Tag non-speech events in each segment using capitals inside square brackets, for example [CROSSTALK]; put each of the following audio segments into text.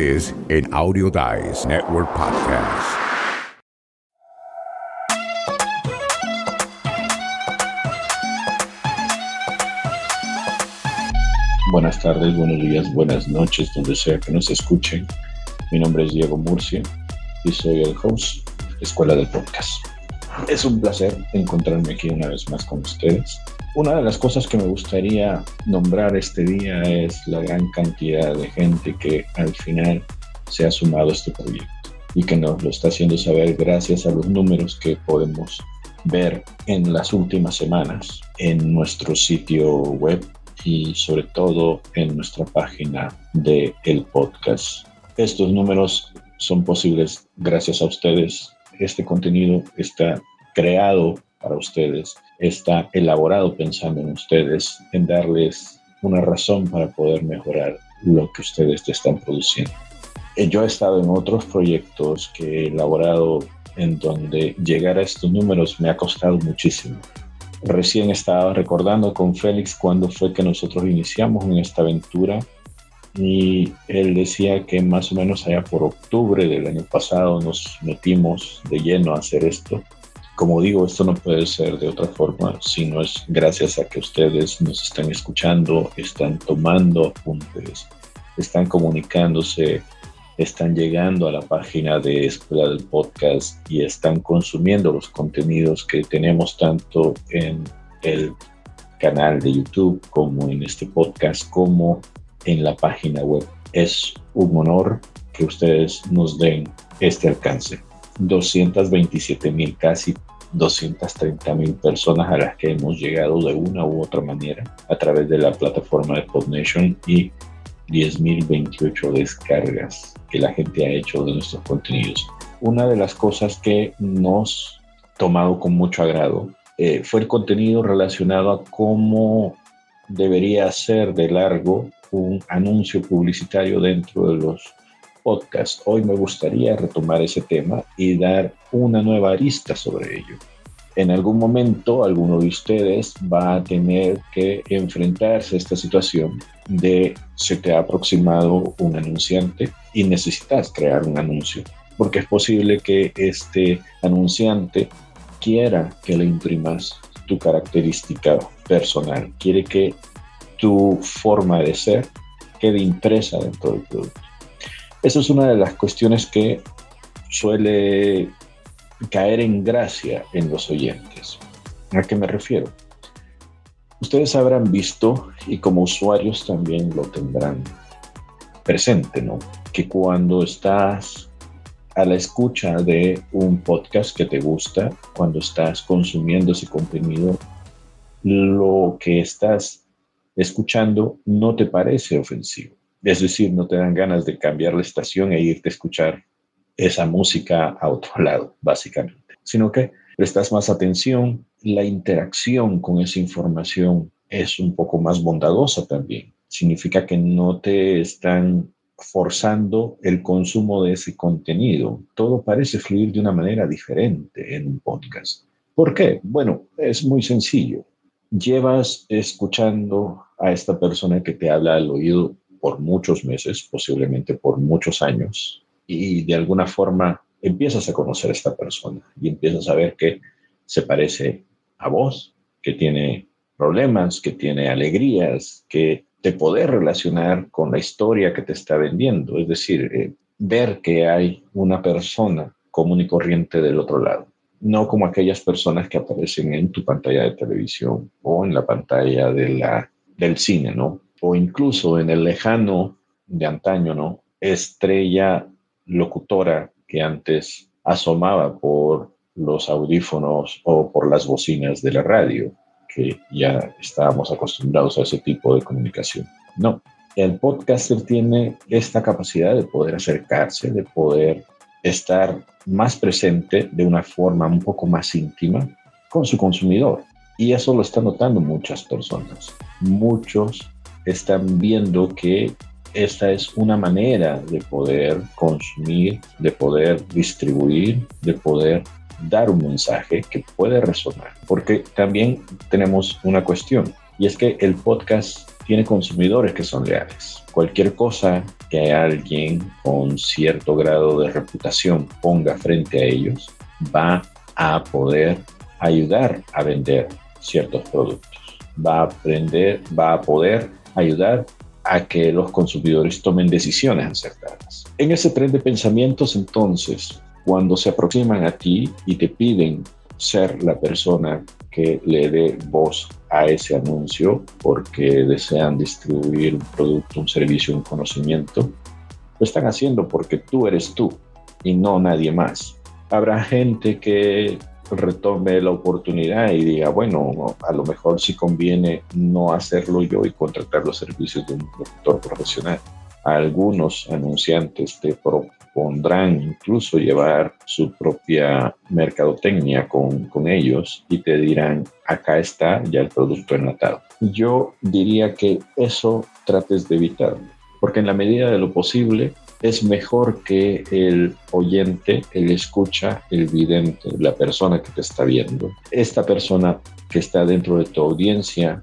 es en Audio Dice Network Podcast. Buenas tardes, buenos días, buenas noches, donde sea que nos escuchen. Mi nombre es Diego Murcia y soy el host Escuela del Podcast. Es un placer encontrarme aquí una vez más con ustedes. Una de las cosas que me gustaría nombrar este día es la gran cantidad de gente que al final se ha sumado a este proyecto y que nos lo está haciendo saber gracias a los números que podemos ver en las últimas semanas en nuestro sitio web y sobre todo en nuestra página de el podcast. Estos números son posibles gracias a ustedes. Este contenido está creado para ustedes, está elaborado pensando en ustedes, en darles una razón para poder mejorar lo que ustedes te están produciendo. Eh, yo he estado en otros proyectos que he elaborado en donde llegar a estos números me ha costado muchísimo. Recién estaba recordando con Félix cuando fue que nosotros iniciamos en esta aventura y él decía que más o menos allá por octubre del año pasado nos metimos de lleno a hacer esto. Como digo, esto no puede ser de otra forma, sino es gracias a que ustedes nos están escuchando, están tomando apuntes, están comunicándose, están llegando a la página de Escuela del Podcast y están consumiendo los contenidos que tenemos tanto en el canal de YouTube como en este podcast, como en la página web. Es un honor que ustedes nos den este alcance. 227 mil, casi 230 mil personas a las que hemos llegado de una u otra manera a través de la plataforma de PodNation y 10.028 descargas que la gente ha hecho de nuestros contenidos. Una de las cosas que nos tomado con mucho agrado eh, fue el contenido relacionado a cómo debería ser de largo un anuncio publicitario dentro de los podcasts. Hoy me gustaría retomar ese tema y dar una nueva arista sobre ello. En algún momento alguno de ustedes va a tener que enfrentarse a esta situación de se te ha aproximado un anunciante y necesitas crear un anuncio, porque es posible que este anunciante quiera que le imprimas tu característica personal, quiere que tu forma de ser quede impresa dentro del producto. Esa es una de las cuestiones que suele caer en gracia en los oyentes. ¿A qué me refiero? Ustedes habrán visto y como usuarios también lo tendrán presente, ¿no? Que cuando estás a la escucha de un podcast que te gusta, cuando estás consumiendo ese contenido, lo que estás escuchando no te parece ofensivo. Es decir, no te dan ganas de cambiar la estación e irte a escuchar esa música a otro [LAUGHS] lado, básicamente, sino que prestas más atención, la interacción con esa información es un poco más bondadosa también. Significa que no te están forzando el consumo de ese contenido. Todo parece fluir de una manera diferente en un podcast. ¿Por qué? Bueno, es muy sencillo. Llevas escuchando a esta persona que te habla al oído por muchos meses, posiblemente por muchos años, y de alguna forma empiezas a conocer a esta persona y empiezas a ver que se parece a vos, que tiene problemas, que tiene alegrías, que te puede relacionar con la historia que te está vendiendo, es decir, eh, ver que hay una persona común y corriente del otro lado, no como aquellas personas que aparecen en tu pantalla de televisión o en la pantalla de la, del cine, ¿no? O incluso en el lejano de antaño, ¿no? Estrella locutora que antes asomaba por los audífonos o por las bocinas de la radio, que ya estábamos acostumbrados a ese tipo de comunicación. No, el podcaster tiene esta capacidad de poder acercarse, de poder estar más presente de una forma un poco más íntima con su consumidor. Y eso lo están notando muchas personas. Muchos están viendo que esta es una manera de poder consumir, de poder distribuir, de poder dar un mensaje que puede resonar. Porque también tenemos una cuestión y es que el podcast tiene consumidores que son leales. Cualquier cosa que alguien con cierto grado de reputación ponga frente a ellos va a poder ayudar a vender ciertos productos. Va a aprender, va a poder ayudar a que los consumidores tomen decisiones acertadas. En ese tren de pensamientos, entonces, cuando se aproximan a ti y te piden ser la persona que le dé voz a ese anuncio porque desean distribuir un producto, un servicio, un conocimiento, lo están haciendo porque tú eres tú y no nadie más. Habrá gente que retome la oportunidad y diga, bueno, a lo mejor si conviene no hacerlo yo y contratar los servicios de un doctor profesional. Algunos anunciantes te propondrán incluso llevar su propia mercadotecnia con, con ellos y te dirán, acá está ya el producto enlatado. Yo diría que eso trates de evitarlo, porque en la medida de lo posible es mejor que el oyente, el escucha, el vidente, la persona que te está viendo. Esta persona que está dentro de tu audiencia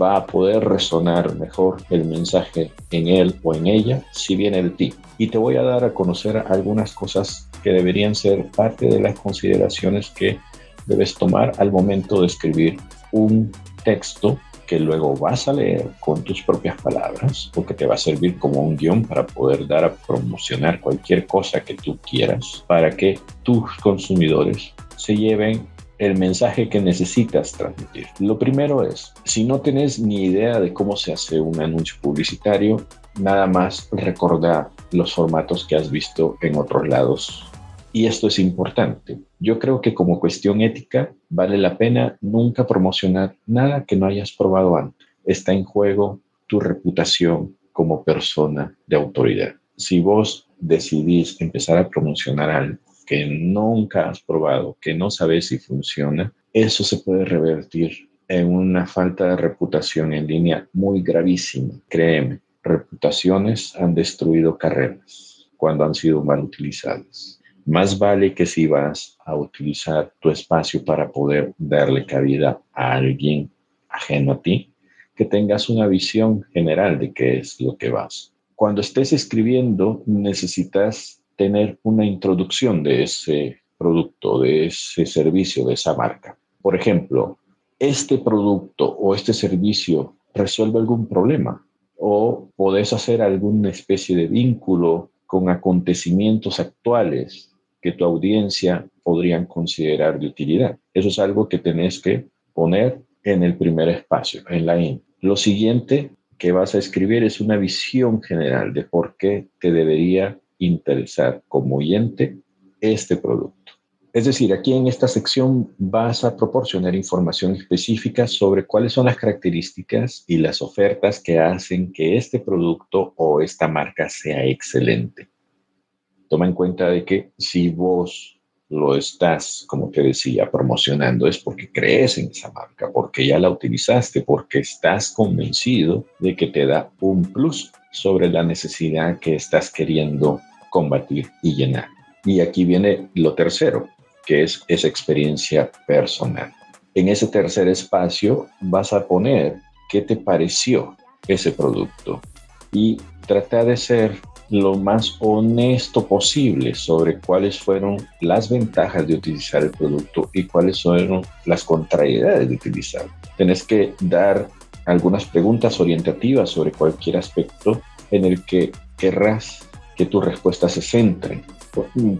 va a poder resonar mejor el mensaje en él o en ella si viene de ti. Y te voy a dar a conocer algunas cosas que deberían ser parte de las consideraciones que debes tomar al momento de escribir un texto que luego vas a leer con tus propias palabras, porque te va a servir como un guion para poder dar a promocionar cualquier cosa que tú quieras, para que tus consumidores se lleven el mensaje que necesitas transmitir. Lo primero es, si no tienes ni idea de cómo se hace un anuncio publicitario, nada más recordar los formatos que has visto en otros lados. Y esto es importante. Yo creo que como cuestión ética vale la pena nunca promocionar nada que no hayas probado antes. Está en juego tu reputación como persona de autoridad. Si vos decidís empezar a promocionar algo que nunca has probado, que no sabes si funciona, eso se puede revertir en una falta de reputación en línea muy gravísima. Créeme, reputaciones han destruido carreras cuando han sido mal utilizadas. Más vale que si vas a utilizar tu espacio para poder darle cabida a alguien ajeno a ti, que tengas una visión general de qué es lo que vas. Cuando estés escribiendo, necesitas tener una introducción de ese producto, de ese servicio, de esa marca. Por ejemplo, este producto o este servicio resuelve algún problema o podés hacer alguna especie de vínculo con acontecimientos actuales que tu audiencia podrían considerar de utilidad. Eso es algo que tenés que poner en el primer espacio, en la in. Lo siguiente que vas a escribir es una visión general de por qué te debería interesar como oyente este producto. Es decir, aquí en esta sección vas a proporcionar información específica sobre cuáles son las características y las ofertas que hacen que este producto o esta marca sea excelente. Toma en cuenta de que si vos lo estás, como te decía, promocionando es porque crees en esa marca, porque ya la utilizaste, porque estás convencido de que te da un plus sobre la necesidad que estás queriendo combatir y llenar. Y aquí viene lo tercero, que es esa experiencia personal. En ese tercer espacio vas a poner qué te pareció ese producto y trata de ser lo más honesto posible sobre cuáles fueron las ventajas de utilizar el producto y cuáles fueron las contrariedades de utilizarlo. Tienes que dar algunas preguntas orientativas sobre cualquier aspecto en el que querrás que tu respuesta se centre.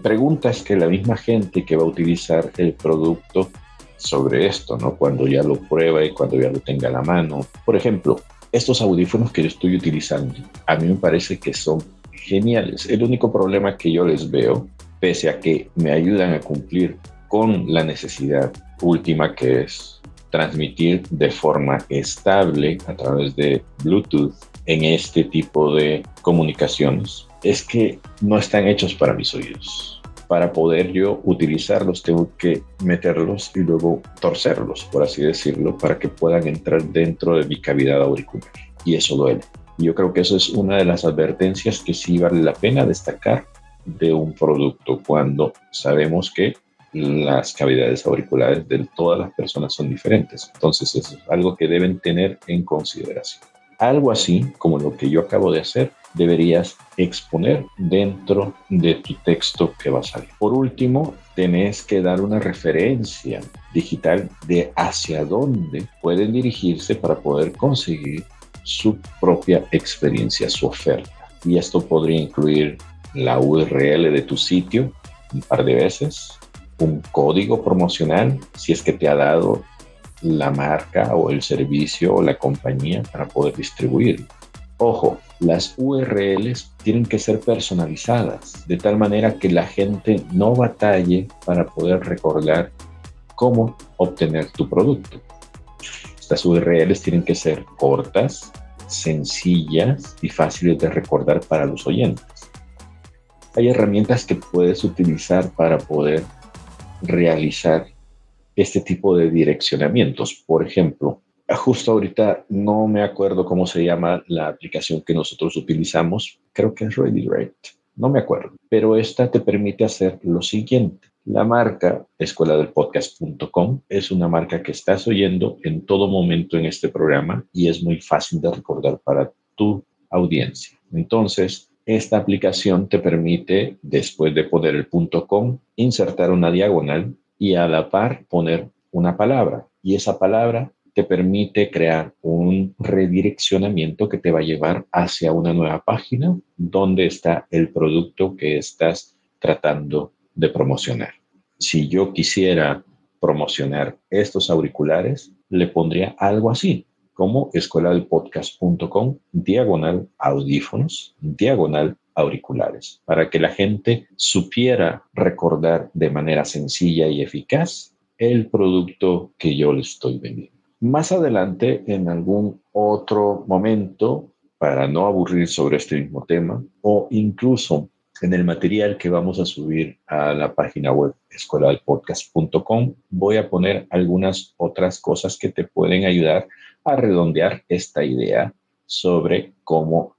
Preguntas que la misma gente que va a utilizar el producto sobre esto, ¿no? Cuando ya lo prueba y cuando ya lo tenga a la mano. Por ejemplo, estos audífonos que yo estoy utilizando, a mí me parece que son geniales. El único problema que yo les veo, pese a que me ayudan a cumplir con la necesidad última que es transmitir de forma estable a través de Bluetooth en este tipo de comunicaciones, es que no están hechos para mis oídos. Para poder yo utilizarlos tengo que meterlos y luego torcerlos, por así decirlo, para que puedan entrar dentro de mi cavidad auricular. Y eso duele. Yo creo que eso es una de las advertencias que sí vale la pena destacar de un producto cuando sabemos que las cavidades auriculares de todas las personas son diferentes. Entonces es algo que deben tener en consideración. Algo así como lo que yo acabo de hacer, deberías exponer dentro de tu texto que va a salir. Por último, tenés que dar una referencia digital de hacia dónde pueden dirigirse para poder conseguir su propia experiencia, su oferta. Y esto podría incluir la URL de tu sitio un par de veces, un código promocional, si es que te ha dado la marca o el servicio o la compañía para poder distribuirlo. Ojo, las URLs tienen que ser personalizadas de tal manera que la gente no batalle para poder recordar cómo obtener tu producto. Estas URLs tienen que ser cortas, sencillas y fáciles de recordar para los oyentes. Hay herramientas que puedes utilizar para poder realizar este tipo de direccionamientos. Por ejemplo, justo ahorita no me acuerdo cómo se llama la aplicación que nosotros utilizamos. Creo que es ReadyRate. No me acuerdo. Pero esta te permite hacer lo siguiente. La marca escuela del podcast.com es una marca que estás oyendo en todo momento en este programa y es muy fácil de recordar para tu audiencia. Entonces, esta aplicación te permite, después de poner el punto .com, insertar una diagonal y a la par poner una palabra. Y esa palabra te permite crear un redireccionamiento que te va a llevar hacia una nueva página donde está el producto que estás tratando de promocionar. Si yo quisiera promocionar estos auriculares, le pondría algo así, como escueladelpodcast.com, diagonal audífonos, diagonal auriculares, para que la gente supiera recordar de manera sencilla y eficaz el producto que yo le estoy vendiendo. Más adelante, en algún otro momento, para no aburrir sobre este mismo tema, o incluso en el material que vamos a subir a la página web escueladelpodcast.com, voy a poner algunas otras cosas que te pueden ayudar a redondear esta idea sobre cómo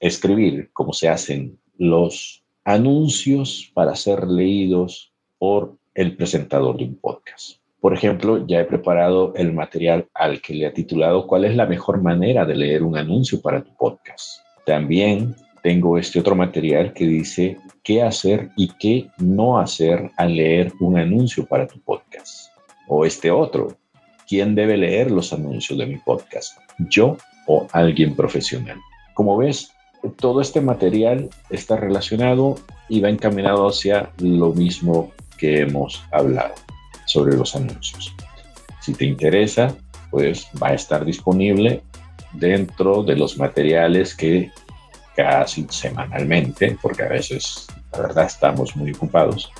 escribir, cómo se hacen los anuncios para ser leídos por el presentador de un podcast. Por ejemplo, ya he preparado el material al que le he titulado ¿Cuál es la mejor manera de leer un anuncio para tu podcast? También tengo este otro material que dice qué hacer y qué no hacer al leer un anuncio para tu podcast. O este otro, ¿quién debe leer los anuncios de mi podcast? ¿Yo o alguien profesional? Como ves, todo este material está relacionado y va encaminado hacia lo mismo que hemos hablado sobre los anuncios. Si te interesa, pues va a estar disponible dentro de los materiales que casi semanalmente, porque a veces la verdad estamos muy ocupados,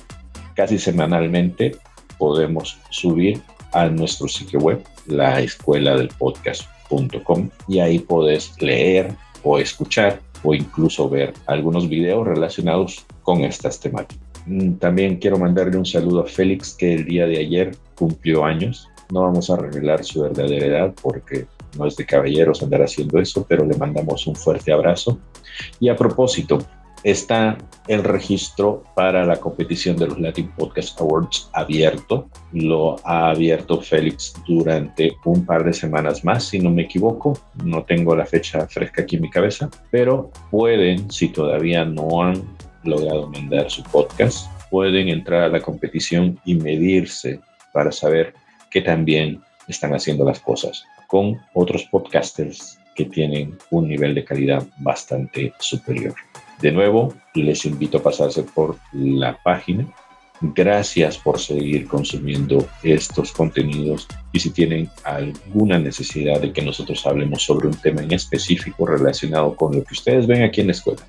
casi semanalmente podemos subir a nuestro sitio web, la escuela del podcast.com, y ahí puedes leer o escuchar o incluso ver algunos videos relacionados con estas temáticas. Mm, también quiero mandarle un saludo a Félix, que el día de ayer cumplió años. No vamos a revelar su verdadera edad porque no es de caballeros andar haciendo eso, pero le mandamos un fuerte abrazo. Y a propósito, está el registro para la competición de los Latin Podcast Awards abierto. Lo ha abierto Félix durante un par de semanas más, si no me equivoco. No tengo la fecha fresca aquí en mi cabeza, pero pueden, si todavía no han logrado mandar su podcast, pueden entrar a la competición y medirse para saber que también están haciendo las cosas con otros podcasters que tienen un nivel de calidad bastante superior. De nuevo, les invito a pasarse por la página. Gracias por seguir consumiendo estos contenidos y si tienen alguna necesidad de que nosotros hablemos sobre un tema en específico relacionado con lo que ustedes ven aquí en la escuela,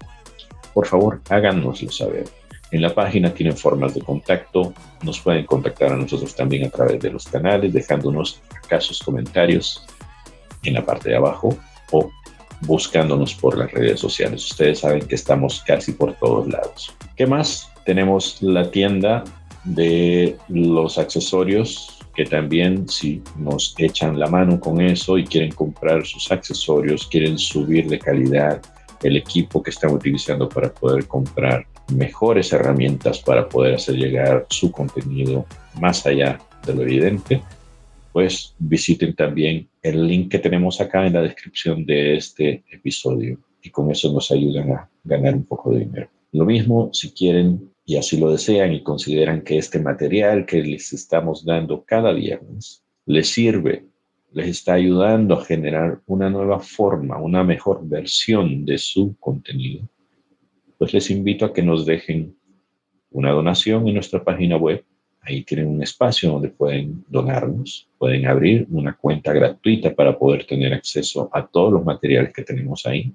por favor háganoslo saber. En la página tienen formas de contacto, nos pueden contactar a nosotros también a través de los canales, dejándonos casos comentarios en la parte de abajo o buscándonos por las redes sociales. Ustedes saben que estamos casi por todos lados. ¿Qué más? Tenemos la tienda de los accesorios que también si nos echan la mano con eso y quieren comprar sus accesorios, quieren subir de calidad, el equipo que están utilizando para poder comprar mejores herramientas para poder hacer llegar su contenido más allá de lo evidente, pues visiten también el link que tenemos acá en la descripción de este episodio y con eso nos ayudan a ganar un poco de dinero. Lo mismo si quieren y así lo desean y consideran que este material que les estamos dando cada viernes les sirve, les está ayudando a generar una nueva forma, una mejor versión de su contenido, pues les invito a que nos dejen una donación en nuestra página web. Ahí tienen un espacio donde pueden donarnos, pueden abrir una cuenta gratuita para poder tener acceso a todos los materiales que tenemos ahí.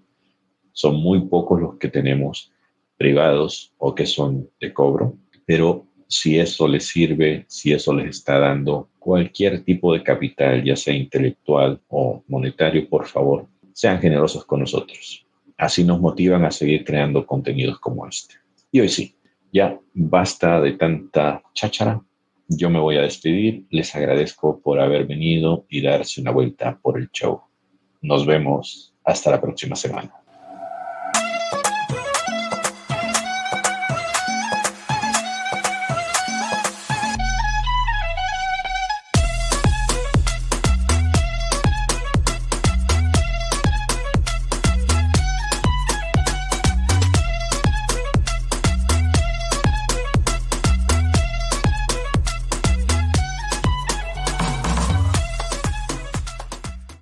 Son muy pocos los que tenemos privados o que son de cobro, pero si eso les sirve, si eso les está dando cualquier tipo de capital, ya sea intelectual o monetario, por favor, sean generosos con nosotros. Así nos motivan a seguir creando contenidos como este. Y hoy sí, ya basta de tanta cháchara. Yo me voy a despedir. Les agradezco por haber venido y darse una vuelta por el show. Nos vemos hasta la próxima semana.